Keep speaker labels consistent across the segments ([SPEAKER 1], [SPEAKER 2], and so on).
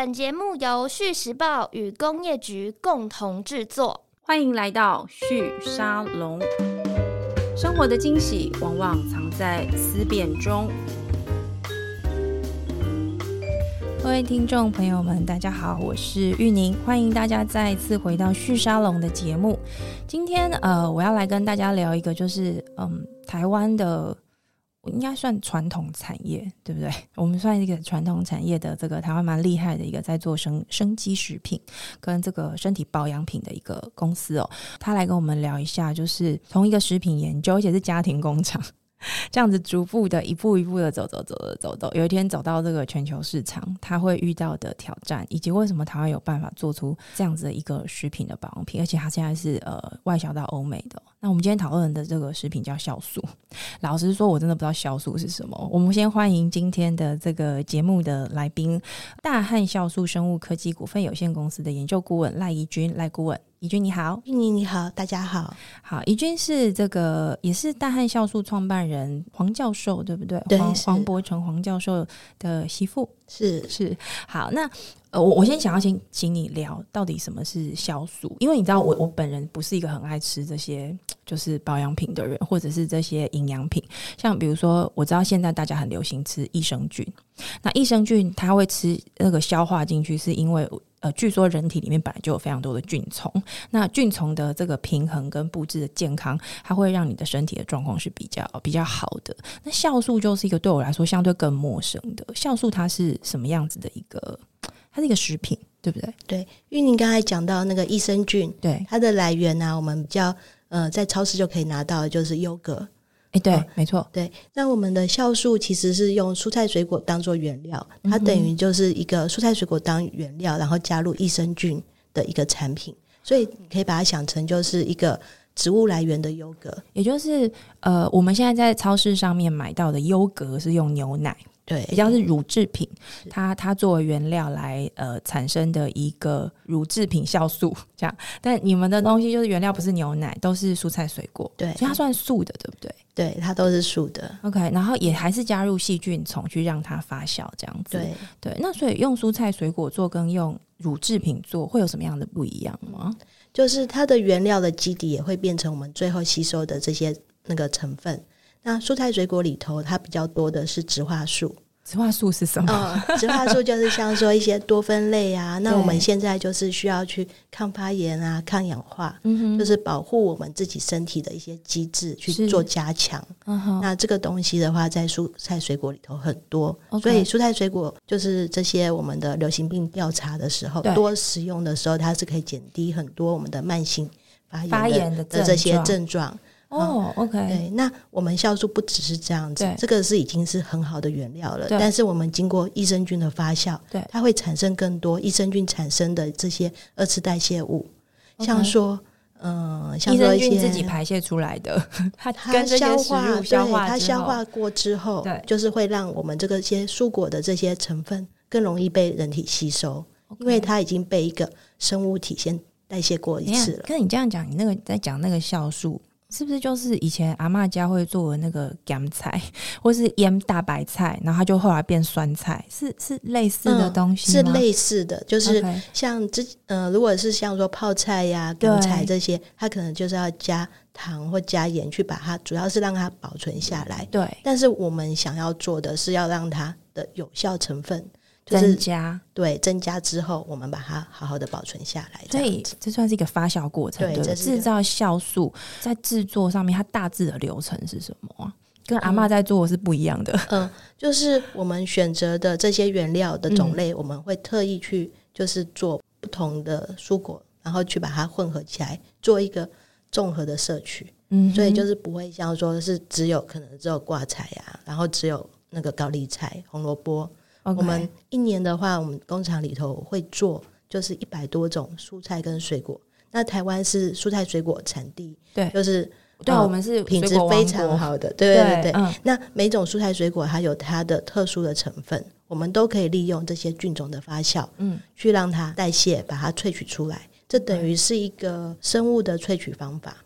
[SPEAKER 1] 本节目由《旭时报》与工业局共同制作。
[SPEAKER 2] 欢迎来到旭沙龙。生活的惊喜往往藏在思辨中。各位听众朋友们，大家好，我是玉宁，欢迎大家再一次回到旭沙龙的节目。今天呃，我要来跟大家聊一个，就是嗯，台湾的。应该算传统产业，对不对？我们算一个传统产业的这个台湾蛮厉害的一个在做生生机食品跟这个身体保养品的一个公司哦。他来跟我们聊一下，就是从一个食品研究，而且是家庭工厂，这样子逐步的一步一步的走走走走走走，有一天走到这个全球市场，他会遇到的挑战，以及为什么台湾有办法做出这样子的一个食品的保养品，而且它现在是呃外销到欧美的。那我们今天讨论的这个食品叫酵素。老实说，我真的不知道酵素是什么。我们先欢迎今天的这个节目的来宾，大汉酵素生物科技股份有限公司的研究顾问赖怡君赖顾问。怡君你好，
[SPEAKER 3] 玉宁你好，大家好。
[SPEAKER 2] 好，怡君是这个也是大汉酵素创办人黄教授，对不对？
[SPEAKER 3] 对，
[SPEAKER 2] 黄黄伯成黄教授的媳妇。
[SPEAKER 3] 是
[SPEAKER 2] 是。好，那。我我先想要先请你聊到底什么是酵素，因为你知道我我本人不是一个很爱吃这些就是保养品的人，或者是这些营养品。像比如说，我知道现在大家很流行吃益生菌，那益生菌它会吃那个消化进去，是因为呃，据说人体里面本来就有非常多的菌丛，那菌丛的这个平衡跟布置的健康，它会让你的身体的状况是比较比较好的。那酵素就是一个对我来说相对更陌生的，酵素它是什么样子的一个？它是一个食品，对不对？
[SPEAKER 3] 对，因为您刚才讲到那个益生菌，
[SPEAKER 2] 对
[SPEAKER 3] 它的来源呢、啊，我们比较呃在超市就可以拿到的就是优格。
[SPEAKER 2] 哎，对，哦、没错，
[SPEAKER 3] 对。那我们的酵素其实是用蔬菜水果当做原料，它等于就是一个蔬菜水果当原料，然后加入益生菌的一个产品，所以你可以把它想成就是一个植物来源的优格，
[SPEAKER 2] 也就是呃我们现在在超市上面买到的优格是用牛奶。
[SPEAKER 3] 对，
[SPEAKER 2] 比较是乳制品，它它作为原料来呃产生的一个乳制品酵素 这样，但你们的东西就是原料不是牛奶，都是蔬菜水果，
[SPEAKER 3] 对，
[SPEAKER 2] 所以它算素的，对不对？
[SPEAKER 3] 对，它都是素的。
[SPEAKER 2] OK，然后也还是加入细菌虫去让它发酵这样子。
[SPEAKER 3] 对
[SPEAKER 2] 对，那所以用蔬菜水果做跟用乳制品做会有什么样的不一样吗？
[SPEAKER 3] 就是它的原料的基底也会变成我们最后吸收的这些那个成分。那蔬菜水果里头，它比较多的是植化素。
[SPEAKER 2] 植化素是什么？
[SPEAKER 3] 哦，植化素就是像说一些多酚类啊。那我们现在就是需要去抗发炎啊、抗氧化，嗯，就是保护我们自己身体的一些机制去做加强。嗯，那这个东西的话，在蔬菜水果里头很多，所以蔬菜水果就是这些我们的流行病调查的时候，多食用的时候，它是可以减低很多我们的慢性发炎的，发炎的这些症状。
[SPEAKER 2] 哦、
[SPEAKER 3] 对，那我们酵素不只是这样子，这个是已经是很好的原料了。但是我们经过益生菌的发酵，对，它会产生更多益生菌产生的这些二次代谢物.像说，嗯、呃，像说一些益生菌
[SPEAKER 2] 自己排泄出来的，它
[SPEAKER 3] 它消化，消化，它消化过之后，对，就是会让我们这个些蔬果的这些成分更容易被人体吸收.因为它已经被一个生物体先代谢过一次了。
[SPEAKER 2] 跟你这样讲，你那个在讲那个酵素。是不是就是以前阿妈家会做的那个 咸菜，或是腌大白菜，然后它就后来变酸菜，是是类似的东西？
[SPEAKER 3] 嗯，是类似的，就是像之呃，如果是像说泡菜呀、咸菜这些，它可能就是要加糖或加盐去把它，主要是让它保存下来。对，但是我们想要做的是要让它的有效成分。增加对增加之后，我们把它好好的保存下来。所以
[SPEAKER 2] 这算是一个发酵过程。对，制造酵素在制作上面，它大致的流程是什么啊？跟阿嬷在做是不一样的。
[SPEAKER 3] 嗯，嗯，就是我们选择的这些原料的种类，我们会特意去就是做不同的蔬果，然后去把它混合起来，做一个综合的摄取。嗯，所以就是不会像说是只有可能只有挂菜呀，然后只有那个高丽菜、红萝卜。我们一年的话，我们工厂里头会做，就是一百多种蔬菜跟水果。那台湾是蔬菜水果产地，对，就是
[SPEAKER 2] 对、呃、我们是
[SPEAKER 3] 品质非常好的，对对对，对、嗯。那每种蔬菜水果它有它的特殊的成分，我们都可以利用这些菌种的发酵，嗯，去让它代谢，把它萃取出来。这等于是一个生物的萃取方法，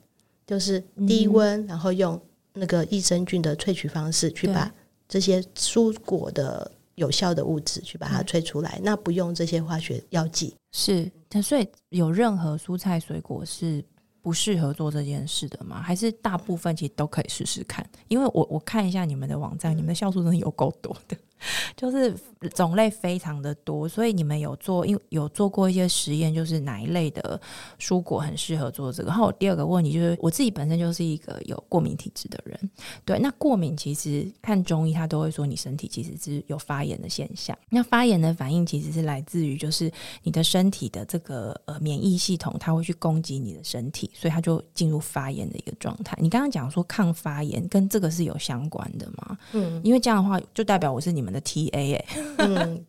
[SPEAKER 3] 就是低温、嗯，然后用那个益生菌的萃取方式去把这些蔬果的。有效的物质去把它萃出来，嗯、那不用这些化学药剂。
[SPEAKER 2] 是，所以有任何蔬菜水果是不适合做这件事的吗？还是大部分其实都可以试试看？因为我我看一下你们的网站，嗯、你们的酵素真的有够多的。就是种类非常的多，所以你们有做，因为有做过一些实验，就是哪一类的蔬果很适合做这个。然后第二个问题就是，我自己本身就是一个有过敏体质的人，对，那过敏其实看中医他都会说你身体其实是有发炎的现象。那发炎的反应其实是来自于就是你的身体的这个呃免疫系统，它会去攻击你的身体，所以它就进入发炎的一个状态。你刚刚讲说抗发炎跟这个是有相关的吗？嗯，因为这样的话就代表我是你们。的 TA 哎，
[SPEAKER 3] 嗯，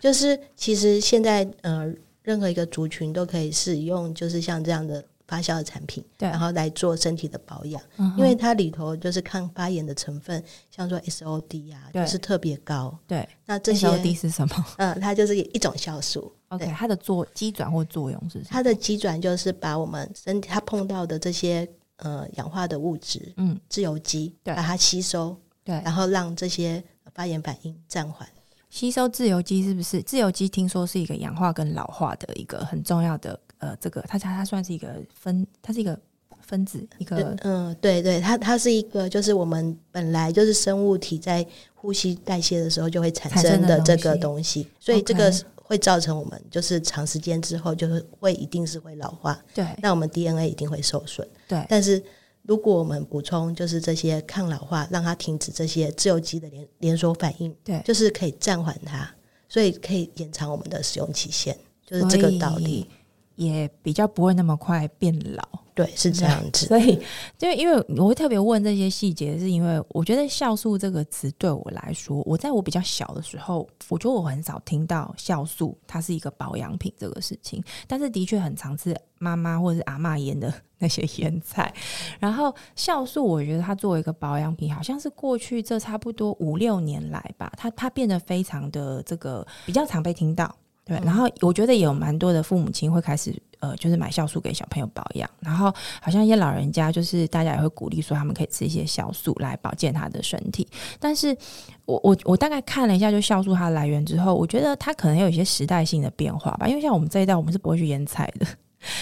[SPEAKER 3] 就是其实现在呃，任何一个族群都可以使用，就是像这样的发酵的产品，对，然后来做身体的保养，嗯、因为它里头就是抗发炎的成分，像说 SOD 啊，就是特别高，
[SPEAKER 2] 对。
[SPEAKER 3] 那这些
[SPEAKER 2] SOD 是什么？
[SPEAKER 3] 嗯，它就是一种酵素。
[SPEAKER 2] OK，它的作机转或作用是什么？
[SPEAKER 3] 它的机转就是把我们身体它碰到的这些呃氧化的物质，嗯，自由基，对，把它吸收，对，然后让这些。发炎反应暂缓，
[SPEAKER 2] 吸收自由基是不是？自由基听说是一个氧化跟老化的一个很重要的呃，这个它它它算是一个分，它是一个分子，一个
[SPEAKER 3] 嗯，对对，它它是一个就是我们本来就是生物体在呼吸代谢的时候就会产生的这个东西，所以这个会造成我们就是长时间之后就是会一定是会老化，对，那我们 DNA 一定会受损，对，但是。如果我们补充就是这些抗老化，让它停止这些自由基的连连锁反应，对，就是可以暂缓它，所以可以延长我们的使用期限，就是这个道理，
[SPEAKER 2] 也比较不会那么快变老。
[SPEAKER 3] 对，是这样子。
[SPEAKER 2] 所以，就因为我会特别问这些细节，是因为我觉得“酵素”这个词对我来说，我在我比较小的时候，我觉得我很少听到酵素它是一个保养品这个事情。但是，的确很常吃妈妈或者是阿嬷腌的 那些腌菜。然后，酵素我觉得它作为一个保养品，好像是过去这差不多五六年来吧，它它变得非常的这个比较常被听到。对，然后我觉得也有蛮多的父母亲会开始。呃，就是买酵素给小朋友保养，然后好像一些老人家，就是大家也会鼓励说他们可以吃一些酵素来保健他的身体。但是我我我大概看了一下，就酵素它的来源之后，我觉得它可能有一些时代性的变化吧。因为像我们这一代，我们是不会去腌菜的，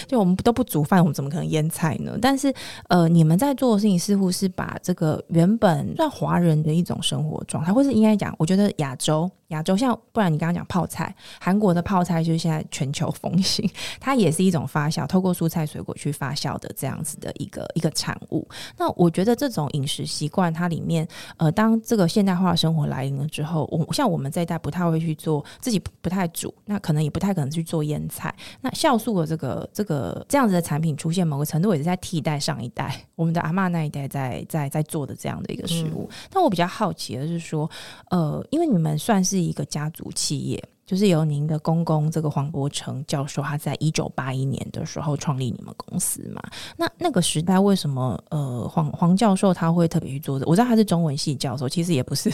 [SPEAKER 2] 就我们都不煮饭，我们怎么可能腌菜呢？但是呃，你们在做的事情似乎是把这个原本算华人的一种生活状态，或是应该讲，我觉得亚洲。亚洲像，不然你刚刚讲泡菜，韩国的泡菜就是现在全球风行，它也是一种发酵，透过蔬菜水果去发酵的这样子的一个一个产物。那我觉得这种饮食习惯，它里面，呃，当这个现代化生活来临了之后，我像我们这一代不太会去做，自己不太煮，那可能也不太可能去做腌菜。那酵素的这个这个这样子的产品出现，某个程度也是在替代上一代我们的阿嬷那一代在在在做的这样的一个食物。嗯、但我比较好奇的是说，呃，因为你们算是。一个家族企业，就是由您的公公这个黄伯成教授，他在一九八一年的时候创立你们公司嘛。那那个时代为什么呃黄黄教授他会特别去做的？我知道他是中文系教授，其实也不是，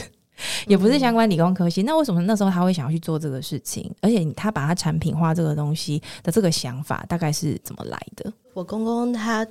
[SPEAKER 2] 也不是相关理工科系。嗯、那为什么那时候他会想要去做这个事情？而且他把他产品化这个东西的这个想法，大概是怎么来的？
[SPEAKER 3] 我公公他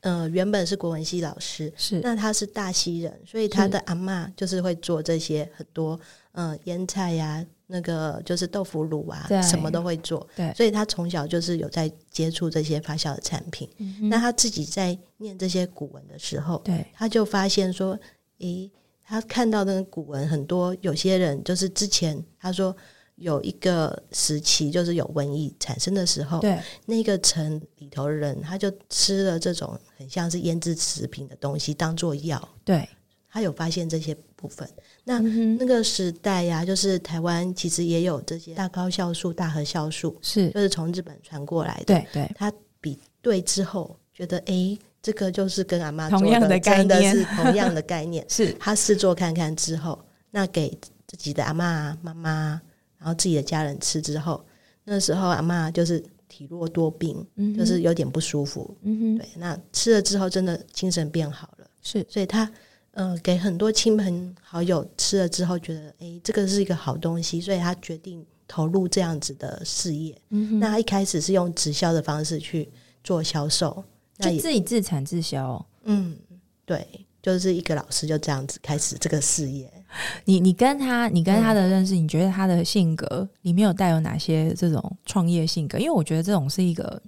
[SPEAKER 3] 呃原本是国文系老师，是那他是大溪人，所以他的阿妈就是会做这些很多。嗯，腌菜呀、啊，那个就是豆腐乳啊，对什么都会做。对，所以他从小就是有在接触这些发酵的产品。嗯、那他自己在念这些古文的时候，对，他就发现说，诶，他看到的古文很多，有些人就是之前他说有一个时期，就是有瘟疫产生的时候，对，那个城里头的人他就吃了这种很像是腌制食品的东西当做药。对，他有发现这些部分。那那个时代呀、啊，就是台湾其实也有这些大高酵素、大和酵素，是就是从日本传过来的。对对，他比对之后觉得，哎，这个就是跟阿妈做的同样的概念，真的是同样的概念。是他试做看看之后，那给自己的阿妈、妈妈，然后自己的家人吃之后，那时候阿妈就是体弱多病，嗯、就是有点不舒服。嗯哼，对，那吃了之后，真的精神变好了。是，所以他。嗯、呃，给很多亲朋好友吃了之后，觉得哎，这个是一个好东西，所以他决定投入这样子的事业。嗯哼，那他一开始是用直销的方式去做销售，
[SPEAKER 2] 就自己自产自销。
[SPEAKER 3] 嗯，对，就是一个老师就这样子开始这个事业。
[SPEAKER 2] 你你跟他，你跟他的认识，嗯、你觉得他的性格里面有带有哪些这种创业性格？因为我觉得这种是一个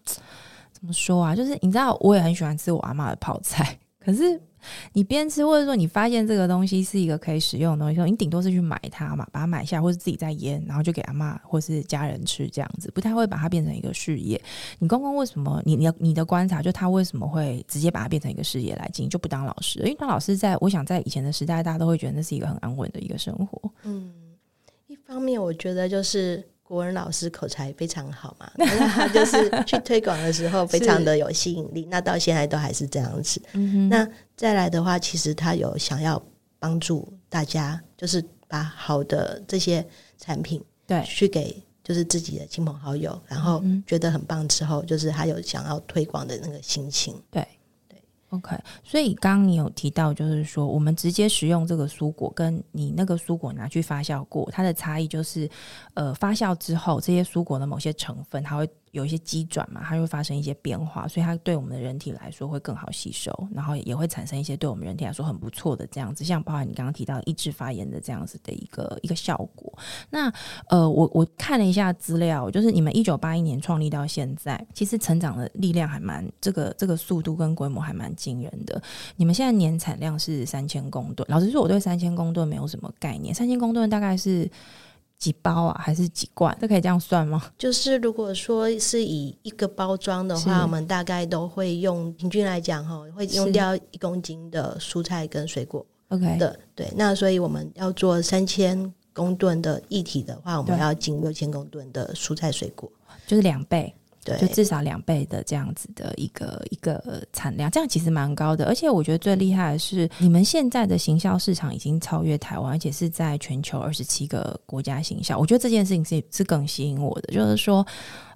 [SPEAKER 2] 怎么说啊？就是你知道，我也很喜欢吃我阿妈的泡菜，可是。你边吃，或者说你发现这个东西是一个可以使用的东西，你顶多是去买它嘛，把它买下，或者自己再腌，然后就给阿妈或是家人吃这样子，不太会把它变成一个事业。你公公为什么？你你你的观察，就他为什么会直接把它变成一个事业来经营，就不当老师？因为当老师在，我想在以前的时代，大家都会觉得那是一个很安稳的一个生活。
[SPEAKER 3] 嗯，一方面我觉得就是。国文老师口才非常好嘛，那他就是去推广的时候非常的有吸引力，那到现在都还是这样子。嗯、那再来的话，其实他有想要帮助大家，就是把好的这些产品对去给就是自己的亲朋好友，然后觉得很棒之后，就是他有想要推广的那个心情，对。
[SPEAKER 2] OK，所以刚刚你有提到，就是说我们直接食用这个蔬果，跟你那个蔬果拿去发酵过，它的差异就是，呃，发酵之后这些蔬果的某些成分，它会。有一些机转嘛，它会发生一些变化，所以它对我们的人体来说会更好吸收，然后也会产生一些对我们人体来说很不错的这样子，像包含你刚刚提到抑制发炎的这样子的一个一个效果。那呃，我我看了一下资料，就是你们一九八一年创立到现在，其实成长的力量还蛮这个这个速度跟规模还蛮惊人的。你们现在年产量是三千公吨，老实说，我对三千公吨没有什么概念。三千公吨大概是。几包啊，还是几罐？这可以这样算吗？
[SPEAKER 3] 就是如果说是以一个包装的话，我们大概都会用平均来讲哈，会用掉一公斤的蔬菜跟水果。OK 的，对。那所以我们要做三千公吨的液体的话，我们要进六千公吨的蔬菜水果，
[SPEAKER 2] 就是两倍。
[SPEAKER 3] 对，
[SPEAKER 2] 就至少两倍的这样子的一个一个产量，这样其实蛮高的。而且我觉得最厉害的是，你们现在的行销市场已经超越台湾，而且是在全球二十七个国家行销。我觉得这件事情是是更吸引我的，就是说，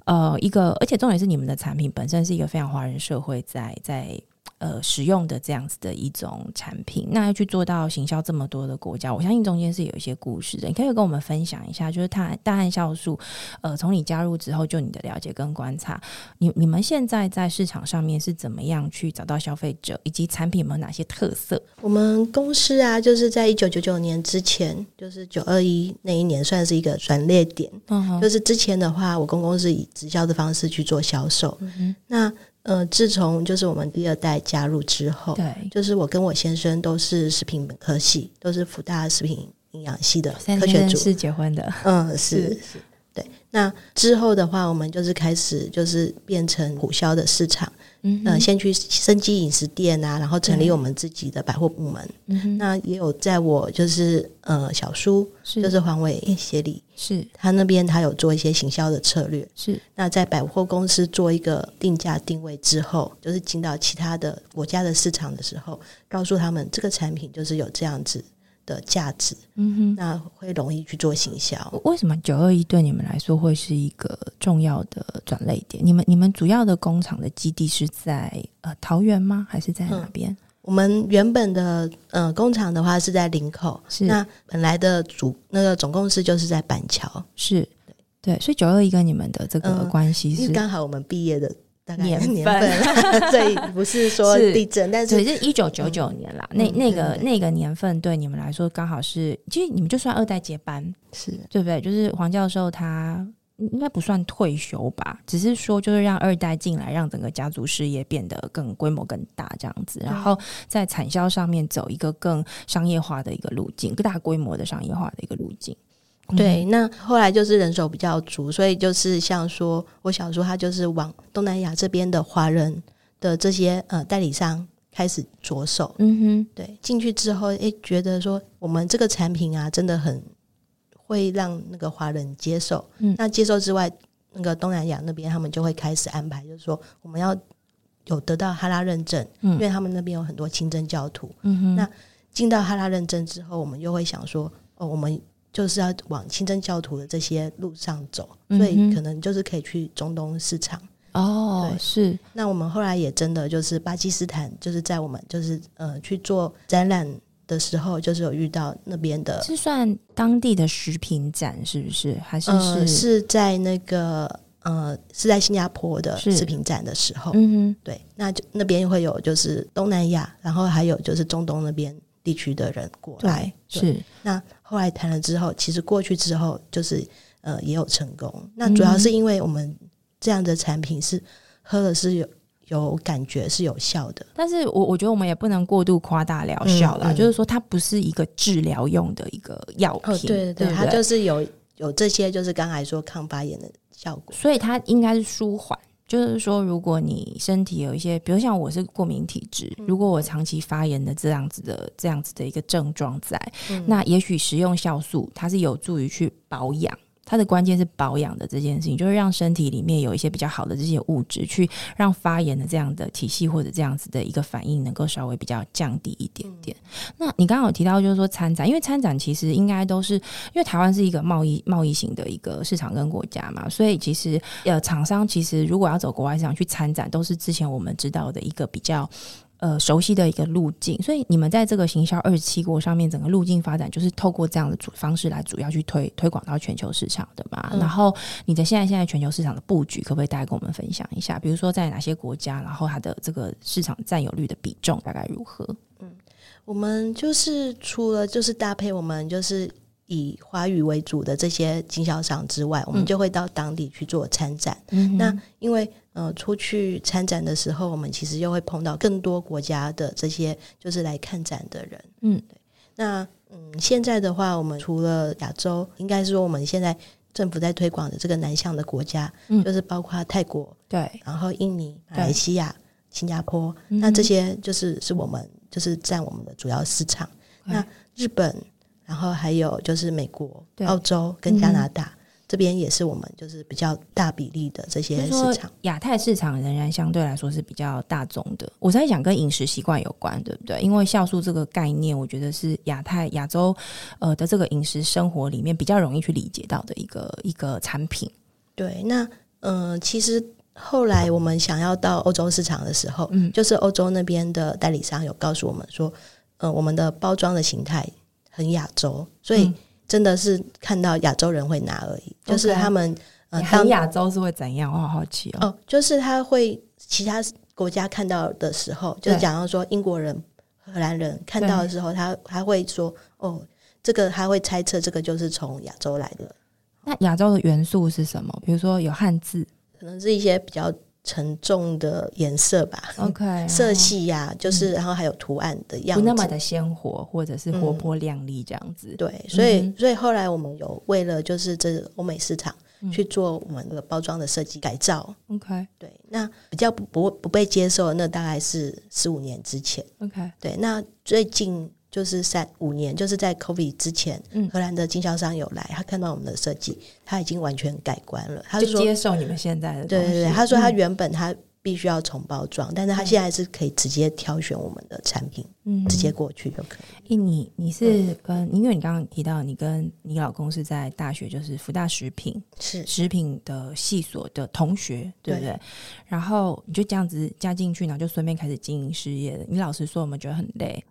[SPEAKER 2] 呃，一个，而且重点是你们的产品本身是一个非常华人社会在在。呃，使用的这样子的一种产品，那要去做到行销这么多的国家，我相信中间是有一些故事的。你可以跟我们分享一下，就是它大汉酵素，呃，从你加入之后，就你的了解跟观察，你你们现在在市场上面是怎么样去找到消费者，以及产品有没有哪些特色？
[SPEAKER 3] 我们公司啊，就是在一九九九年之前，就是九二一那一年，算是一个转捩点。嗯哼，就是之前的话，我公公是以直销的方式去做销售。嗯哼，那。呃，自从就是我们第二代加入之后，对，就是我跟我先生都是食品本科系，都是福大食品营养系的科学组，
[SPEAKER 2] 是结婚的，
[SPEAKER 3] 嗯，是是，是，对。那之后的话，我们就是开始就是变成普销的市场。嗯，呃，先去生机饮食店啊，然后成立我们自己的百货部门。嗯，那也有在我就是呃小叔，是就是黄伟协理，是他那边他有做一些行销的策略。是那在百货公司做一个定价定位之后，就是进到其他的国家的市场的时候，告诉他们这个产品就是有这样子的价值，嗯哼，那会容易去做行销。
[SPEAKER 2] 为什么九二一对你们来说会是一个重要的转类点？你们你们主要的工厂的基地是在呃桃园吗？还是在哪边？嗯，
[SPEAKER 3] 我们原本的呃工厂的话是在林口，是那本来的主那个总公司就是在板桥，
[SPEAKER 2] 是对对，所以九二一跟你们的这个关系是
[SPEAKER 3] 刚好我们毕业的。
[SPEAKER 2] 年份，
[SPEAKER 3] 所以不是说地震，是但是
[SPEAKER 2] 是一九九九年啦。嗯、那那个那个年份对你们来说刚好是，其实你们就算二代接班，是对不对？就是黄教授他应该不算退休吧，只是说就是让二代进来，让整个家族事业变得更规模更大这样子，然后在产销上面走一个更商业化的一个路径，更大规模的商业化的一个路径。
[SPEAKER 3] 对，那后来就是人手比较足，所以就是像说我小叔他就是往东南亚这边的华人的这些呃代理商开始着手，嗯哼，对，进去之后，诶，觉得说我们这个产品啊，真的很会让那个华人接受。嗯，那接受之外，那个东南亚那边他们就会开始安排，就是说我们要有得到哈拉认证，嗯，因为他们那边有很多清真教徒，嗯哼，那进到哈拉认证之后，我们又会想说，哦，我们。就是要往清真教徒的这些路上走，嗯、所以可能就是可以去中东市场
[SPEAKER 2] 哦。是。
[SPEAKER 3] 那我们后来也真的就是巴基斯坦，就是在我们就是呃去做展览的时候，就是有遇到那边的，
[SPEAKER 2] 是算当地的食品展是不是？还是是、
[SPEAKER 3] 呃、是在那个呃是在新加坡的食品展的时候，
[SPEAKER 2] 嗯哼，
[SPEAKER 3] 对，那就那边会有就是东南亚，然后还有就是中东那边地区的人过来，
[SPEAKER 2] 是。
[SPEAKER 3] 那后来谈了之后，其实过去之后就是呃也有成功。那主要是因为我们这样的产品是喝了是有有感觉是有效的，
[SPEAKER 2] 但是我我觉得我们也不能过度夸大疗效啦，嗯嗯、就是说它不是一个治疗用的一个药品，哦、
[SPEAKER 3] 对对对，对对它就是有有这些就是刚才说抗发炎的效果，
[SPEAKER 2] 所以它应该是舒缓。就是说，如果你身体有一些，比如像我是过敏体质，如果我长期发炎的这样子的这样子的一个症状在，嗯、那也许食用酵素它是有助于去保养。它的关键是保养的这件事情，就是让身体里面有一些比较好的这些物质，去让发炎的这样的体系或者这样子的一个反应能够稍微比较降低一点点。嗯、那你刚刚有提到，就是说参展，因为参展其实应该都是因为台湾是一个贸易贸易型的一个市场跟国家嘛，所以其实呃厂商其实如果要走国外市场去参展，都是之前我们知道的一个比较。呃，熟悉的一个路径，所以你们在这个行销二十七国上面，整个路径发展就是透过这样的主方式来主要去推推广到全球市场的嘛。嗯、然后你的现在现在全球市场的布局，可不可以大概跟我们分享一下？比如说在哪些国家，然后它的这个市场占有率的比重大概如何？
[SPEAKER 3] 嗯，我们就是除了就是搭配我们就是以华语为主的这些经销商之外，我们就会到当地去做参展。嗯，那因为。呃，出去参展的时候，我们其实又会碰到更多国家的这些就是来看展的人。嗯，对。那嗯，现在的话，我们除了亚洲，应该是说我们现在政府在推广的这个南向的国家，嗯，就是包括泰国，对，然后印尼、马来西亚、新加坡，嗯、那这些就是是我们就是占我们的主要市场。嗯、那日本，然后还有就是美国、澳洲跟加拿大。嗯这边也是我们就是比较大比例的这些市场，
[SPEAKER 2] 亚太市场仍然相对来说是比较大众的。我在想跟饮食习惯有关，对不对？因为酵素这个概念，我觉得是亚太亚洲呃的这个饮食生活里面比较容易去理解到的一个一个产品。
[SPEAKER 3] 对，那嗯、呃，其实后来我们想要到欧洲市场的时候，嗯，就是欧洲那边的代理商有告诉我们说，呃，我们的包装的形态很亚洲，所以。嗯真的是看到亚洲人会拿而已.就是他们
[SPEAKER 2] 呃，很亚洲是会怎样？我好好奇哦。
[SPEAKER 3] 哦，就是他会其他国家看到的时候，就是假如说英国人、荷兰人看到的时候，他他会说：“哦，这个他会猜测这个就是从亚洲来的。”
[SPEAKER 2] 那亚洲的元素是什么？比如说有汉字，
[SPEAKER 3] 可能是一些比较。沉重的颜色吧
[SPEAKER 2] ，OK，
[SPEAKER 3] 色系呀、啊，就是然后还有图案的样子，
[SPEAKER 2] 不那么的鲜活，或者是活泼亮丽这样子。
[SPEAKER 3] 嗯、对，所以、嗯、所以后来我们有为了就是这欧美市场去做我们的包装的设计改造。OK，对，那比较不不不被接受，那大概是十五年之前。OK，对，那最近。就是三五年，就是在 COVID 之前，嗯、荷兰的经销商有来，他看到我们的设计，他已经完全改观了。他就说
[SPEAKER 2] 接受你们现在的，
[SPEAKER 3] 对对对，他说他原本他。必须要重包装，但是他现在是可以直接挑选我们的产品，嗯，直接过去就可以。
[SPEAKER 2] 欸、你你是跟，嗯、因为你刚刚提到你跟你老公是在大学，就是福大食品是食品的系所的同学，对不对？对，然后你就这样子加进去，然后就顺便开始经营事业。你老实说，我们觉得很累。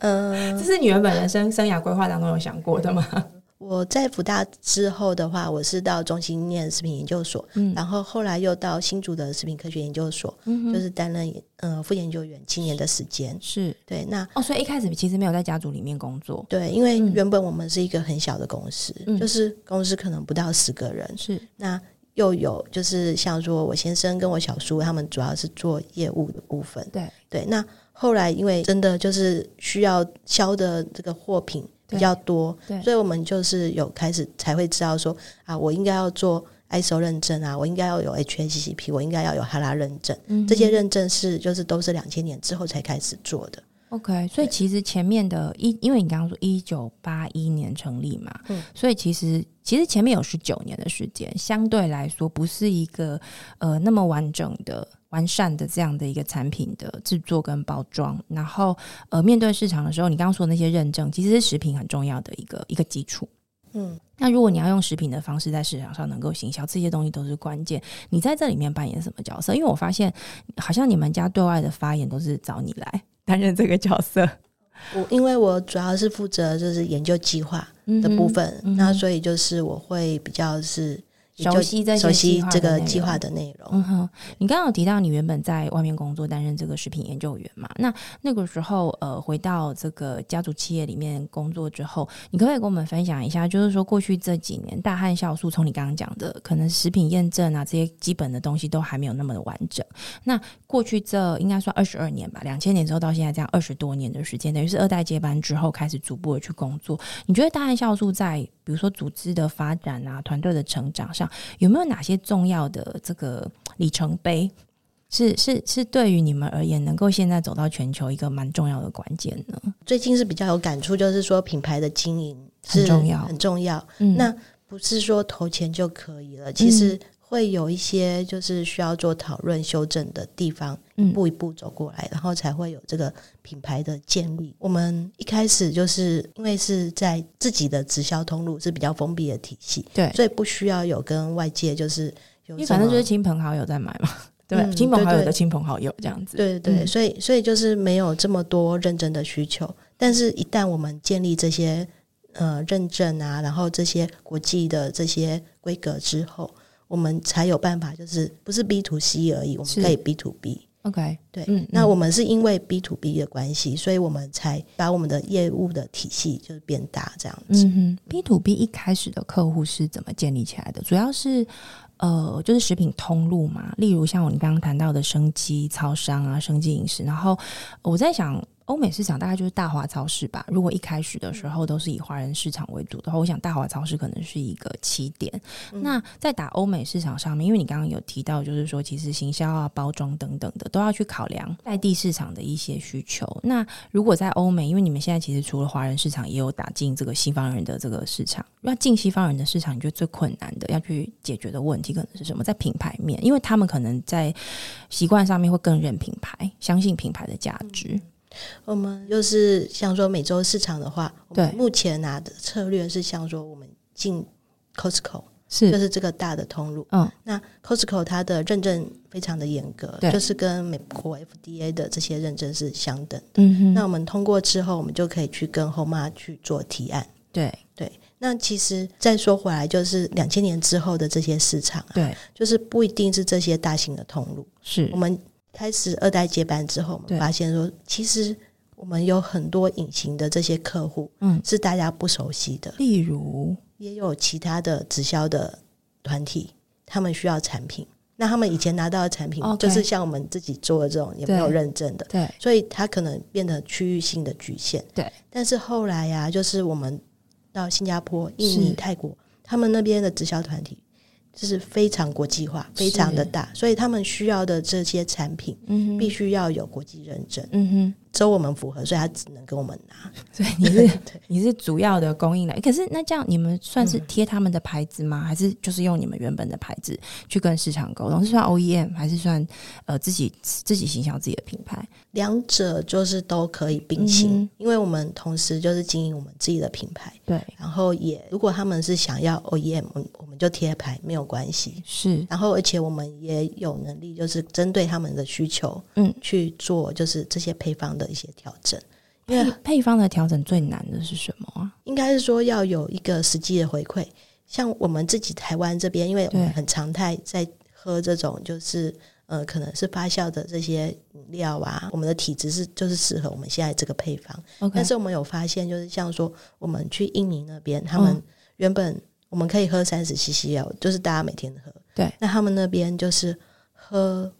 [SPEAKER 2] 嗯，这是你原本人生生涯规划当中有想过的吗？
[SPEAKER 3] 我在福大之后的话，我是到中心念食品研究所，嗯，然后后来又到新竹的食品科学研究所，嗯，就是担任呃副研究员七年的时间，
[SPEAKER 2] 是
[SPEAKER 3] 对。那
[SPEAKER 2] 哦，所以一开始其实没有在家族里面工作，
[SPEAKER 3] 对，因为原本我们是一个很小的公司，嗯、就是公司可能不到十个人，
[SPEAKER 2] 是。
[SPEAKER 3] 那又有就是像说我先生跟我小叔他们主要是做业务的部分，对对。那后来因为真的就是需要销的这个货品。比较多，所以我们就是有开始才会知道说啊，我应该要做 ISO 认证啊，我应该要有 HACCP，我应该要有哈拉认证，这些认证是就是都是两千年之后才开始做的。
[SPEAKER 2] OK，所以其实前面的一，因为你刚刚说一九八一年成立嘛，嗯，所以其实其实前面有十九年的时间，相对来说不是一个呃那么完整的。完善的这样的一个产品的制作跟包装，然后呃，面对市场的时候，你刚刚说的那些认证，其实是食品很重要的一个一个基础。嗯，那如果你要用食品的方式在市场上能够行销，这些东西都是关键。你在这里面扮演什么角色？因为我发现好像你们家对外的发言都是找你来担任这个角色。
[SPEAKER 3] 我因为我主要是负责就是研究计划的部分，嗯嗯、那所以就是我会比较是
[SPEAKER 2] 熟悉这
[SPEAKER 3] 熟悉这个计划的内容。
[SPEAKER 2] 嗯哼，你刚刚有提到你原本在外面工作，担任这个食品研究员嘛？那那个时候，呃，回到这个家族企业里面工作之后，你可不可以跟我们分享一下？就是说，过去这几年，大汉酵素从你刚刚讲的，可能食品验证啊这些基本的东西都还没有那么的完整。那过去这应该算二十二年吧，两千年之后到现在这样二十多年的时间，等于是二代接班之后开始逐步的去工作。你觉得大汉酵素在比如说组织的发展啊，团队的成长上，有没有哪些重要的这个里程碑？是是是，对于你们而言，能够现在走到全球一个蛮重要的关键呢？
[SPEAKER 3] 最近是比较有感触，就是说品牌的经营很重要，很重要。嗯，那不是说投钱就可以了，其实会有一些就是需要做讨论、修正的地方，一步一步走过来，然后才会有这个品牌的建立。我们一开始就是因为是在自己的直销通路是比较封闭的体系，对，所以不需要有跟外界就是有，
[SPEAKER 2] 反正就是亲朋好友在买嘛。对，亲朋好友的亲朋好友这样子，
[SPEAKER 3] 对对对，所以所以就是没有这么多认真的需求，但是一旦我们建立这些呃认证啊，然后这些国际的这些规格之后，我们才有办法，就是不是 B to C 而已，我们可以 B to B。OK，对，嗯，那我们是因为 B to B 的关系，所以我们才把我们的业务的体系就是变大这样子。
[SPEAKER 2] 嗯哼，B to B 一开始的客户是怎么建立起来的？主要是。呃，就是食品通路嘛，例如像我们刚刚谈到的生机超商啊、生机饮食，然后我在想。欧美市场大概就是大华超市吧。如果一开始的时候都是以华人市场为主的话，我想大华超市可能是一个起点。嗯、那在打欧美市场上面，因为你刚刚有提到，就是说其实行销啊、包装等等的都要去考量在地市场的一些需求。那如果在欧美，因为你们现在其实除了华人市场，也有打进这个西方人的这个市场。那进西方人的市场，你觉得最困难的要去解决的问题可能是什么？在品牌面，因为他们可能在习惯上面会更认品牌，相信品牌的价值。嗯
[SPEAKER 3] 我们就是像说美洲市场的话，对，目前拿的策略是像说我们进 Costco 是就是这个大的通路，嗯，那 Costco 它的认证非常的严格，对，就是跟美国 FDA 的这些认证是相等的。嗯哼，那我们通过之后，我们就可以去跟 Homa 去做提案。对对，那其实再说回来，就是两千年之后的这些市场，对，就是不一定是这些大型的通路，是我们。开始二代接班之后，我们发现说，其实我们有很多隐形的这些客户，嗯，是大家不熟悉的。
[SPEAKER 2] 例如，
[SPEAKER 3] 也有其他的直销的团体，他们需要产品，那他们以前拿到的产品，就是像我们自己做的这种，也没有认证的，对，所以它可能变得区域性的局限。对，但是后来呀、啊，就是我们到新加坡、印尼、泰国，他们那边的直销团体。就是非常国际化，非常的大，所以他们需要的这些产品，必须要有国际认证。嗯哼。只有我们符合，所以他只能跟我们拿。
[SPEAKER 2] 所以你是你是主要的供应来，可是那这样你们算是贴他们的牌子吗？还是就是用你们原本的牌子去跟市场沟通？是算 OEM 还是算呃自己自己形象自己的品牌？
[SPEAKER 3] 两者就是都可以并行，嗯，因为我们同时就是经营我们自己的品牌。对，然后也如果他们是想要 OEM，我们就贴牌没有关系。是，然后而且我们也有能力，就是针对他们的需求，嗯，去做就是这些配方的。的一些调整，
[SPEAKER 2] 因为配方的调整最难的是什么啊？
[SPEAKER 3] 应该是说要有一个实际的回馈。像我们自己台湾这边，因为我们很常态在喝这种，就是呃，可能是发酵的这些饮料啊，我们的体质是就是适合我们现在这个配方。但是我们有发现，就是像说我们去印尼那边，他们原本我们可以喝三十 CC 哦，就是大家每天喝。对，那他们那边就是喝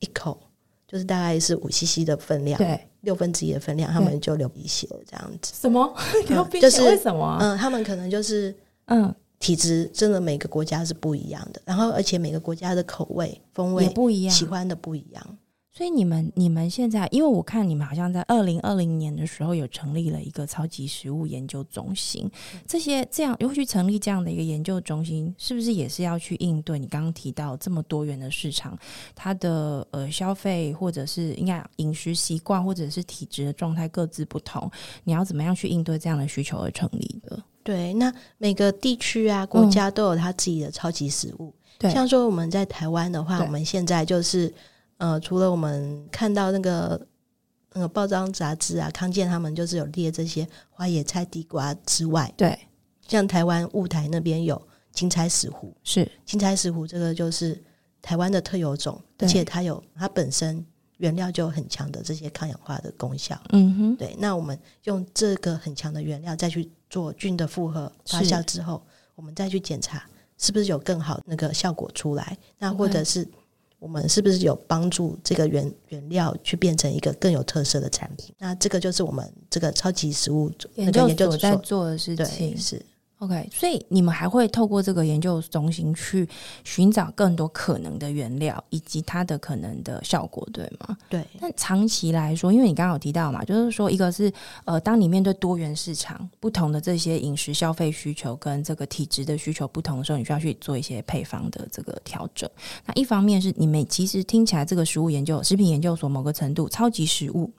[SPEAKER 3] 一口。就是大概是五 CC 的分量，对，六分之一的分量，他们就流鼻血了这样子。
[SPEAKER 2] 什么？流鼻血？为什么？
[SPEAKER 3] 嗯，他们可能就是嗯，体质真的每个国家是不一样的，然后而且每个国家的口味风味也不一样，喜欢的不一样。
[SPEAKER 2] 所以你们你们现在，因为我看你们好像在二零二零年的时候有成立了一个超级食物研究中心，这些这样又去成立这样的一个研究中心，是不是也是要去应对你刚刚提到这么多元的市场，它的呃消费或者是应该饮食习惯或者是体质的状态各自不同，你要怎么样去应对这样的需求而成立的？
[SPEAKER 3] 对，那每个地区啊国家都有它自己的超级食物，对、嗯，像说我们在台湾的话，我们现在就是。呃，除了我们看到那个那个报章杂志啊，康健他们就是有列这些花野菜、地瓜之外，对，像台湾雾台那边有金钗石斛，
[SPEAKER 2] 是
[SPEAKER 3] 金钗石斛这个就是台湾的特有种，而且它有它本身原料就有很强的这些抗氧化的功效。
[SPEAKER 2] 嗯哼，
[SPEAKER 3] 对。那我们用这个很强的原料再去做菌的复合发酵之后，我们再去检查是不是有更好那个效果出来。那或者是我们是不是有帮助这个原原料去变成一个更有特色的产品？那这个就是我们这个超级食物那个研究所
[SPEAKER 2] 在做的事情。
[SPEAKER 3] 是。
[SPEAKER 2] OK，所以你们还会透过这个研究中心去寻找更多可能的原料以及它的可能的效果，对吗？
[SPEAKER 3] 对。
[SPEAKER 2] 但长期来说，因为你刚刚有提到嘛，就是说，一个是呃，当你面对多元市场、不同的这些饮食消费需求跟这个体质的需求不同的时候，你需要去做一些配方的这个调整。那一方面是你们其实听起来这个食物研究、食品研究所某个程度超级食物